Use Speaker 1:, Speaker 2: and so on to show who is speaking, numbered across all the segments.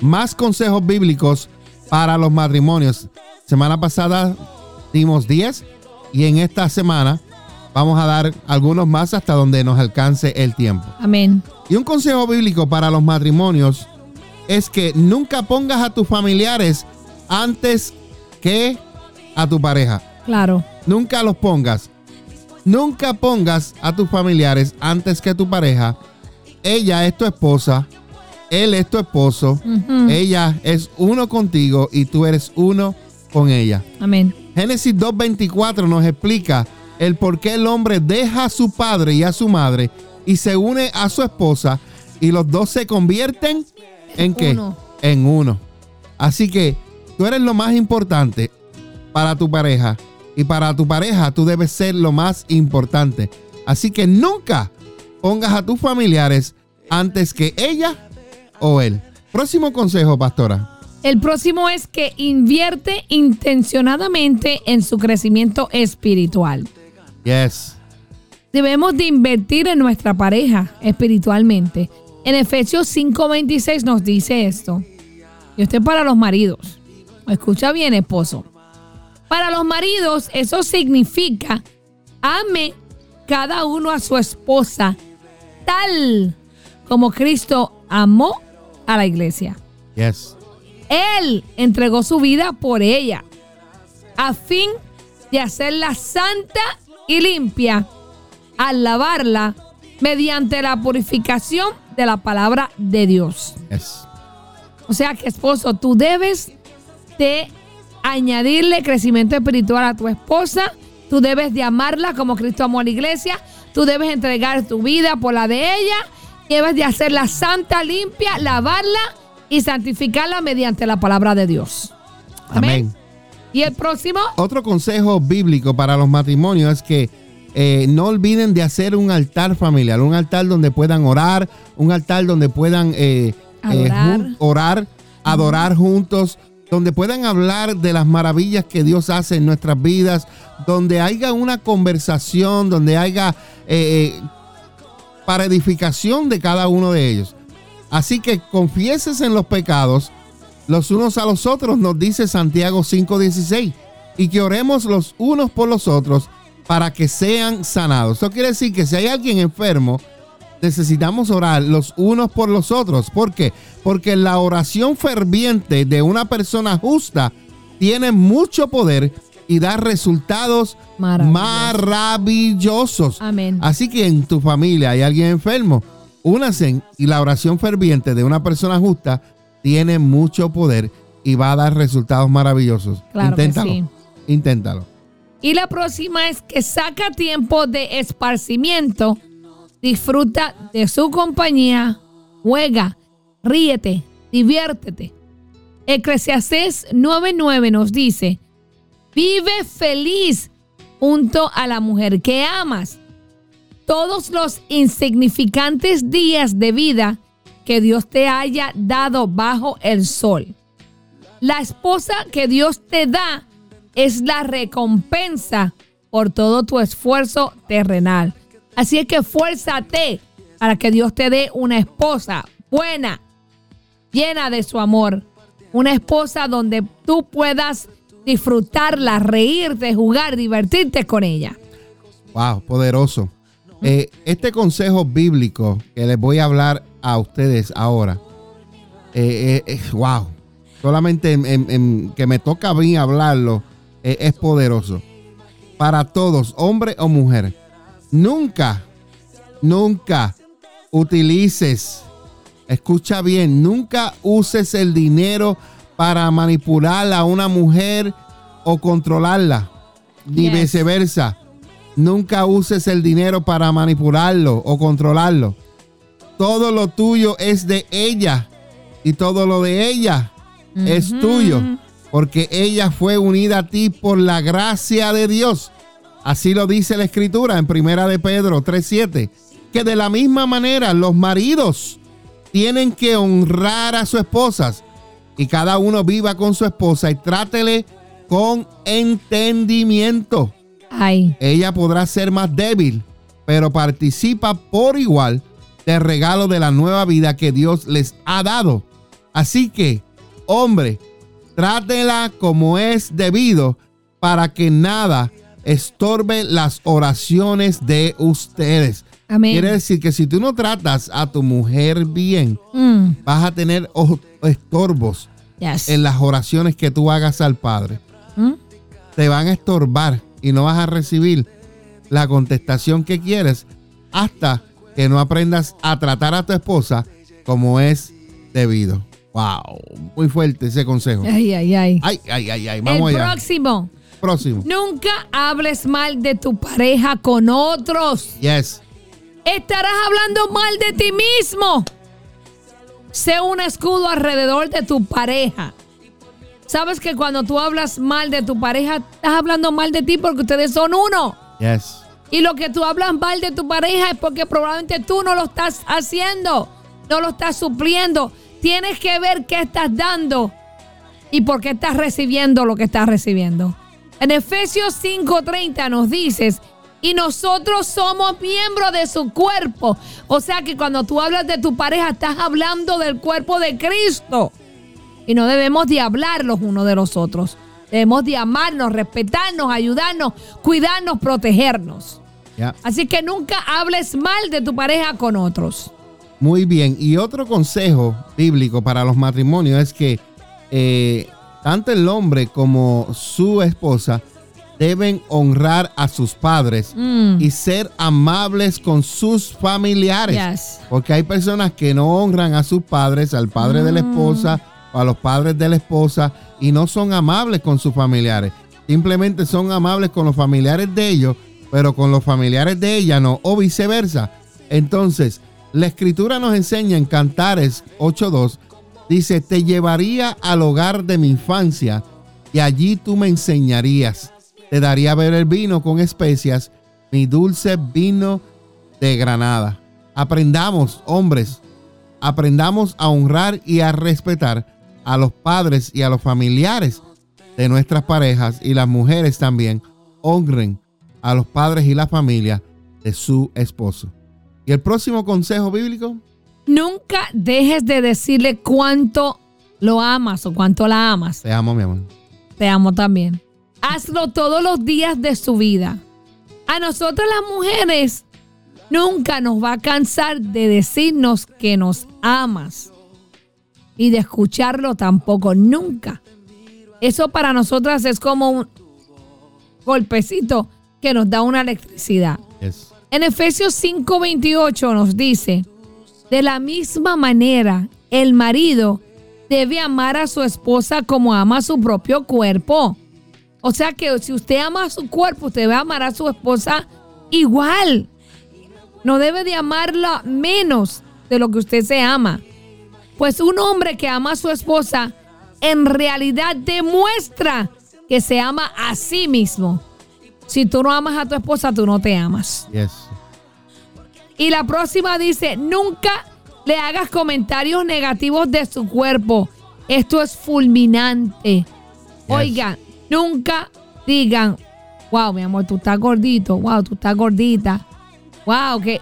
Speaker 1: más consejos bíblicos para los matrimonios. Semana pasada dimos 10 y en esta semana vamos a dar algunos más hasta donde nos alcance el tiempo.
Speaker 2: Amén.
Speaker 1: Y un consejo bíblico para los matrimonios es que nunca pongas a tus familiares antes que a tu pareja.
Speaker 2: Claro.
Speaker 1: Nunca los pongas. Nunca pongas a tus familiares antes que tu pareja. Ella es tu esposa. Él es tu esposo. Ella es uno contigo y tú eres uno con ella.
Speaker 2: Amén.
Speaker 1: Génesis 2.24 nos explica el por qué el hombre deja a su padre y a su madre y se une a su esposa y los dos se convierten en qué?
Speaker 2: Uno.
Speaker 1: En uno. Así que tú eres lo más importante para tu pareja y para tu pareja tú debes ser lo más importante. Así que nunca pongas a tus familiares antes que ella o él. Próximo consejo, pastora.
Speaker 2: El próximo es que invierte intencionadamente en su crecimiento espiritual.
Speaker 1: Yes.
Speaker 2: Debemos de invertir en nuestra pareja espiritualmente. En Efesios 5:26 nos dice esto. Y esto es para los maridos. Escucha bien, esposo. Para los maridos eso significa ame cada uno a su esposa tal como Cristo amó a la iglesia.
Speaker 1: Yes.
Speaker 2: Él entregó su vida por ella, a fin de hacerla santa y limpia, al lavarla mediante la purificación de la palabra de Dios.
Speaker 1: Yes.
Speaker 2: O sea que esposo, tú debes de añadirle crecimiento espiritual a tu esposa, tú debes de amarla como Cristo amó a la iglesia, tú debes entregar tu vida por la de ella, debes de hacerla santa, limpia, lavarla y santificarla mediante la palabra de Dios.
Speaker 1: Amén.
Speaker 2: Y el próximo,
Speaker 1: Otro consejo bíblico para los matrimonios es que eh, no olviden de hacer un altar familiar, un altar donde puedan orar, un altar donde puedan eh, eh,
Speaker 2: Adorar.
Speaker 1: orar, adorar juntos, donde puedan hablar de las maravillas que Dios hace en nuestras vidas, donde haya una conversación, donde haya para edificación de cada uno de ellos. Así que confieses en los pecados los unos a los otros, nos dice Santiago 5:16, y que oremos los unos por los otros para que sean sanados. Esto quiere decir que si hay alguien enfermo, necesitamos orar los unos por los otros. ¿Por qué? Porque la oración ferviente de una persona justa tiene mucho poder y da resultados
Speaker 2: Maravilloso.
Speaker 1: maravillosos.
Speaker 2: Amén.
Speaker 1: Así que en tu familia hay alguien enfermo, únanse y la oración ferviente de una persona justa tiene mucho poder y va a dar resultados maravillosos.
Speaker 2: Claro que
Speaker 1: inténtalo.
Speaker 2: sí.
Speaker 1: Inténtalo.
Speaker 2: Y la próxima es que saca tiempo de esparcimiento, disfruta de su compañía, juega, ríete, diviértete. Eclesiastés 9:9 nos dice, vive feliz junto a la mujer que amas. Todos los insignificantes días de vida que Dios te haya dado bajo el sol. La esposa que Dios te da es la recompensa por todo tu esfuerzo terrenal. Así es que fuérzate para que Dios te dé una esposa buena, llena de su amor. Una esposa donde tú puedas disfrutarla, reírte, jugar, divertirte con ella.
Speaker 1: Wow, poderoso. Eh, este consejo bíblico que les voy a hablar a ustedes ahora, eh, eh, wow, solamente en- en- en que me toca mí hablarlo, es poderoso. Para todos, hombre o mujer, nunca, nunca utilices, escucha bien, nunca uses el dinero para manipular a una mujer o controlarla, ni
Speaker 2: Yes.
Speaker 1: viceversa. Nunca uses el dinero para manipularlo o controlarlo. Todo lo tuyo es de ella y todo lo de ella es tuyo, porque ella fue unida a ti por la gracia de Dios. Así lo dice la escritura en Primera de Pedro 3:7, que de la misma manera los maridos tienen que honrar a sus esposas y cada uno viva con su esposa y trátele con entendimiento.
Speaker 2: Ay,
Speaker 1: Ella podrá ser más débil, pero participa por igual del regalo de la nueva vida que Dios les ha dado Así que, hombre, trátela como es debido para que nada estorbe las oraciones de ustedes.
Speaker 2: Amén.
Speaker 1: Quiere decir que si tú no tratas a tu mujer bien,
Speaker 2: Mm,
Speaker 1: vas a tener estorbos
Speaker 2: yes.
Speaker 1: en las oraciones que tú hagas al Padre.
Speaker 2: Mm,
Speaker 1: Te van a estorbar y no vas a recibir la contestación que quieres hasta que no aprendas a tratar a tu esposa como es debido. Wow, muy fuerte ese consejo.
Speaker 2: Ay, ay, ay.
Speaker 1: Ay, ay, ay, ay, vamos
Speaker 2: El
Speaker 1: allá.
Speaker 2: próximo.
Speaker 1: Próximo.
Speaker 2: Nunca hables mal de tu pareja con otros.
Speaker 1: Yes.
Speaker 2: Estarás hablando mal de ti mismo. Sé un escudo alrededor de tu pareja. Sabes que cuando tú hablas mal de tu pareja, estás hablando mal de ti porque ustedes son uno.
Speaker 1: Yes.
Speaker 2: Y lo que tú hablas mal de tu pareja es porque probablemente tú no lo estás haciendo, no lo estás supliendo. Tienes que ver qué estás dando y por qué estás recibiendo lo que estás recibiendo. En Efesios 5:30 nos dices, y nosotros somos miembros de su cuerpo. O sea que cuando tú hablas de tu pareja, estás hablando del cuerpo de Cristo. Y no debemos de hablar los unos de los otros. Debemos de amarnos, respetarnos, ayudarnos, cuidarnos, protegernos. Así que nunca hables mal de tu pareja con otros.
Speaker 1: Muy bien. Y otro consejo bíblico para los matrimonios es que eh, tanto el hombre como su esposa deben honrar a sus padres
Speaker 2: Mm.
Speaker 1: y ser amables con sus familiares.
Speaker 2: Yes.
Speaker 1: Porque hay personas que no honran a sus padres, al padre de la
Speaker 2: Mm.
Speaker 1: esposa o a los padres de la esposa y no son amables con sus familiares. Simplemente son amables con los familiares de ellos, pero con los familiares de ella no, o viceversa. Entonces, la escritura nos enseña en Cantares 8.2, dice, te llevaría al hogar de mi infancia y allí tú me enseñarías. Te daría a beber vino con especias, mi dulce vino de Granada. Aprendamos, hombres, aprendamos a honrar y a respetar a los padres y a los familiares de nuestras parejas y las mujeres también honren a los padres y la familia de su esposo. ¿Y el próximo consejo bíblico?
Speaker 2: Nunca dejes de decirle cuánto lo amas o cuánto la amas.
Speaker 1: Te amo, mi amor.
Speaker 2: Te amo también. Hazlo todos los días de su vida. A nosotras las mujeres nunca nos va a cansar de decirnos que nos amas. Y de escucharlo tampoco, nunca. Eso para nosotras es como un golpecito que nos da una electricidad.
Speaker 1: Yes.
Speaker 2: En Efesios 5:28 nos dice, de la misma manera, el marido debe amar a su esposa como ama a su propio cuerpo. O sea que si usted ama a su cuerpo, usted debe amar a su esposa igual. No debe de amarla menos de lo que usted se ama. Pues un hombre que ama a su esposa en realidad demuestra que se ama a sí mismo. Si tú no amas a tu esposa, tú no te amas.
Speaker 1: Yes.
Speaker 2: Y la próxima dice, nunca le hagas comentarios negativos de su cuerpo. Esto es fulminante. Oigan, nunca digan, wow, mi amor, tú estás gordito, wow, tú estás gordita. Wow, que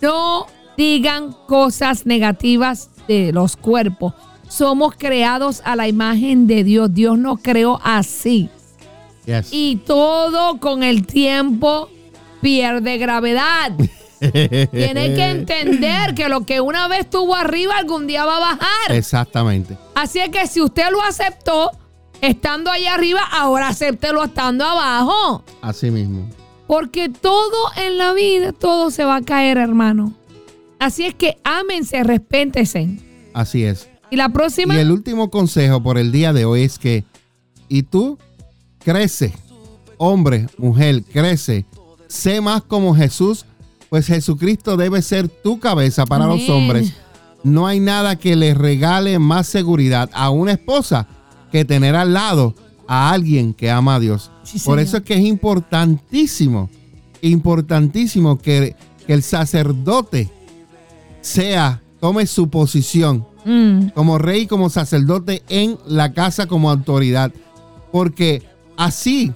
Speaker 2: no digan cosas negativas de los cuerpos. Somos creados a la imagen de Dios. Dios nos creó así.
Speaker 1: Yes.
Speaker 2: Y todo con el tiempo pierde gravedad. Tienes que entender que lo que una vez estuvo arriba algún día va a bajar.
Speaker 1: Exactamente.
Speaker 2: Así es que si usted lo aceptó estando allá arriba, ahora acéptelo estando abajo.
Speaker 1: Así mismo.
Speaker 2: Porque todo en la vida, todo se va a caer, hermano. Así es que ámense, respétense.
Speaker 1: Así es.
Speaker 2: Y la próxima,
Speaker 1: Y el último consejo por el día de hoy es que, y tú crece, hombre, mujer, crece, sé más como Jesús, pues Jesucristo debe ser tu cabeza para los hombres. No hay nada que le regale más seguridad a una esposa que tener al lado a alguien que ama a Dios.
Speaker 2: Sí,
Speaker 1: Por eso es que es importantísimo, importantísimo que, que el sacerdote sea, tome su posición
Speaker 2: Mm,
Speaker 1: como rey, como sacerdote en la casa como autoridad. Porque así,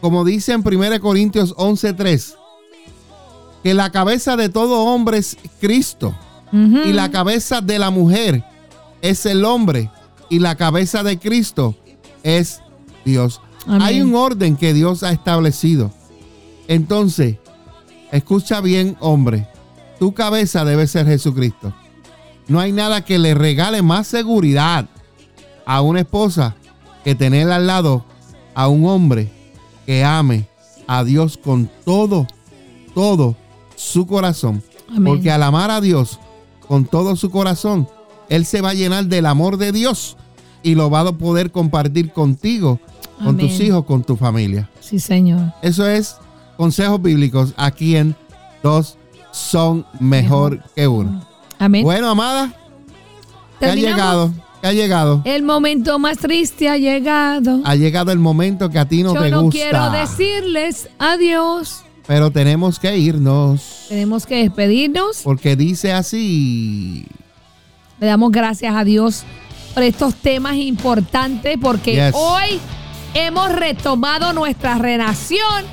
Speaker 1: como dice en 1 Corintios 11:3, que la cabeza de todo hombre es Cristo y la cabeza de la mujer es el hombre y la cabeza de Cristo es Dios.
Speaker 2: Amén.
Speaker 1: Hay un orden que Dios ha establecido. Entonces, escucha bien, hombre, tu cabeza debe ser Jesucristo. No hay nada que le regale más seguridad a una esposa que tener al lado a un hombre que ame a Dios con todo, todo su corazón.
Speaker 2: Amén.
Speaker 1: Porque al amar a Dios con todo su corazón, Él se va a llenar del amor de Dios y lo va a poder compartir contigo, con tus hijos, con tu familia.
Speaker 2: Sí, Señor.
Speaker 1: Eso es consejos bíblicos aquí en Dos son mejor que uno.
Speaker 2: Amén.
Speaker 1: Bueno, amada, que ha llegado, que ha llegado.
Speaker 2: El momento más triste ha llegado.
Speaker 1: Ha llegado el momento que a ti no
Speaker 2: Yo
Speaker 1: te
Speaker 2: no
Speaker 1: gusta.
Speaker 2: quiero decirles adiós.
Speaker 1: Pero tenemos que irnos.
Speaker 2: Tenemos que despedirnos.
Speaker 1: Porque dice así.
Speaker 2: Le damos gracias a Dios por estos temas importantes porque
Speaker 1: Yes.
Speaker 2: hoy hemos retomado nuestra relación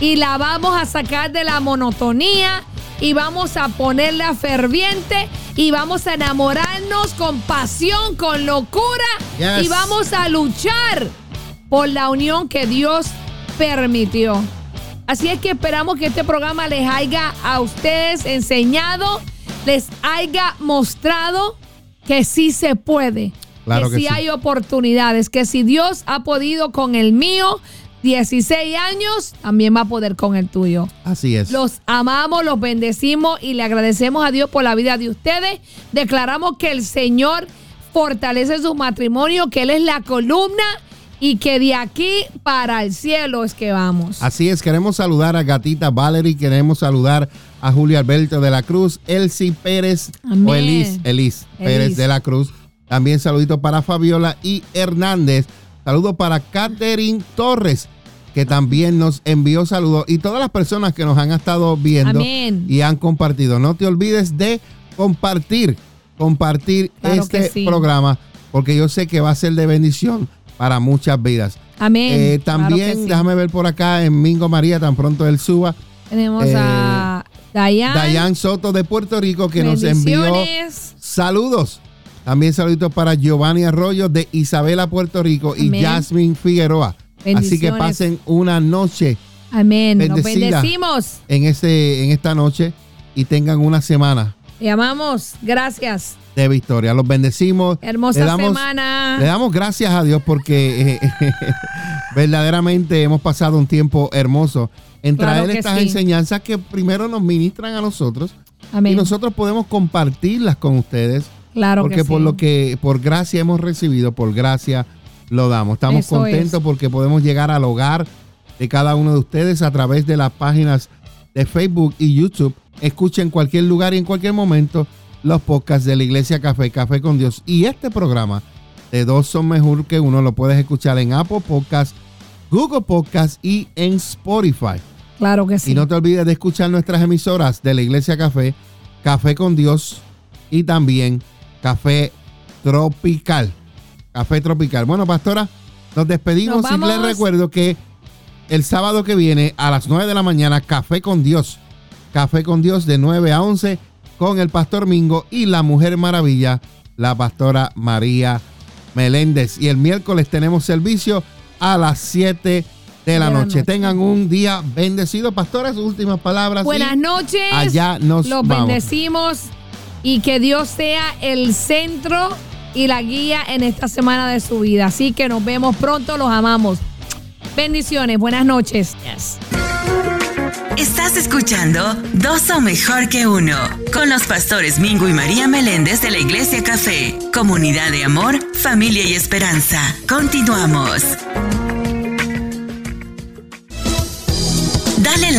Speaker 2: y la vamos a sacar de la monotonía y vamos a ponerla ferviente y vamos a enamorarnos con pasión, con locura
Speaker 1: Yes.
Speaker 2: y vamos a luchar por la unión que Dios permitió. Así es que esperamos que este programa les haya a ustedes enseñado, les haya mostrado que sí se puede,
Speaker 1: Claro
Speaker 2: que,
Speaker 1: que
Speaker 2: sí
Speaker 1: sí.
Speaker 2: hay oportunidades, que si Dios ha podido con el mío 16 años, también va a poder con el tuyo.
Speaker 1: Así es.
Speaker 2: Los amamos, los bendecimos y le agradecemos a Dios por la vida de ustedes. Declaramos que el Señor fortalece su matrimonio, que Él es la columna y que de aquí para el cielo es que vamos.
Speaker 1: Así es, queremos saludar a Gatita Valerie, queremos saludar a Julio Alberto de la Cruz, Elsie Pérez
Speaker 2: Amén.
Speaker 1: o Elis, Elis Pérez de la Cruz. También saludito para Fabiola y Hernández. Saludo para Catherine Torres, que también nos envió saludos. Y todas las personas que nos han estado viendo
Speaker 2: Amén.
Speaker 1: y han compartido. No te olvides de compartir, compartir
Speaker 2: Claro
Speaker 1: este
Speaker 2: sí.
Speaker 1: programa, porque yo sé que va a ser de bendición para muchas vidas.
Speaker 2: Amén.
Speaker 1: Eh, también,
Speaker 2: sí.
Speaker 1: déjame ver por acá en Mingo María, tan pronto él suba.
Speaker 2: Tenemos
Speaker 1: eh,
Speaker 2: a Dayan.
Speaker 1: Dayan Soto de Puerto Rico que nos envió saludos. También saluditos para Giovanni Arroyo de Isabela, Puerto Rico y. Jasmine Figueroa. Así que pasen una noche
Speaker 2: Amén. Nos bendecimos.
Speaker 1: en, ese, en esta noche y tengan una semana
Speaker 2: Te amamos. Gracias.
Speaker 1: de victoria. Los bendecimos.
Speaker 2: Hermosa
Speaker 1: Le damos-
Speaker 2: semana.
Speaker 1: Le damos gracias a Dios porque eh, verdaderamente hemos pasado un tiempo hermoso en traer estas
Speaker 2: sí.
Speaker 1: enseñanzas que primero nos ministran a nosotros
Speaker 2: Amén.
Speaker 1: y nosotros podemos compartirlas con ustedes
Speaker 2: claro
Speaker 1: porque
Speaker 2: que
Speaker 1: por
Speaker 2: sí.
Speaker 1: lo que por gracia hemos recibido, por gracia lo damos. Estamos
Speaker 2: Eso
Speaker 1: contentos
Speaker 2: es.
Speaker 1: porque podemos llegar al hogar de cada uno de ustedes a través de las páginas de Facebook y YouTube. Escuchen en cualquier lugar y en cualquier momento los podcasts de la Iglesia Café, Café con Dios. Y este programa de dos son mejor que uno lo puedes escuchar en Apple Podcasts, Google Podcasts y en Spotify.
Speaker 2: Claro que sí.
Speaker 1: Y no te olvides de escuchar nuestras emisoras de la Iglesia Café, Café con Dios y también Café Tropical. Café Tropical. Bueno, pastora, nos despedimos
Speaker 2: Nos
Speaker 1: y les recuerdo que el sábado que viene a las 9 de la mañana, Café con Dios. Café con Dios de 9 a 11 con el pastor Mingo y la Mujer Maravilla, la pastora María Meléndez. Y el miércoles tenemos servicio a las 7 de la, noche.
Speaker 2: noche.
Speaker 1: Tengan un día bendecido. Pastora, sus últimas palabras.
Speaker 2: Buenas
Speaker 1: y
Speaker 2: noches.
Speaker 1: Allá nos
Speaker 2: Los
Speaker 1: vamos.
Speaker 2: bendecimos y que Dios sea el centro y la guía en esta semana de su vida. Así que nos vemos pronto, los amamos. Bendiciones, buenas noches.
Speaker 3: Estás escuchando Dos o Mejor que Uno con los pastores Mingo y María Meléndez de la Iglesia Café, comunidad de amor, familia y esperanza. Continuamos.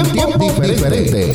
Speaker 1: un tiempo diferente.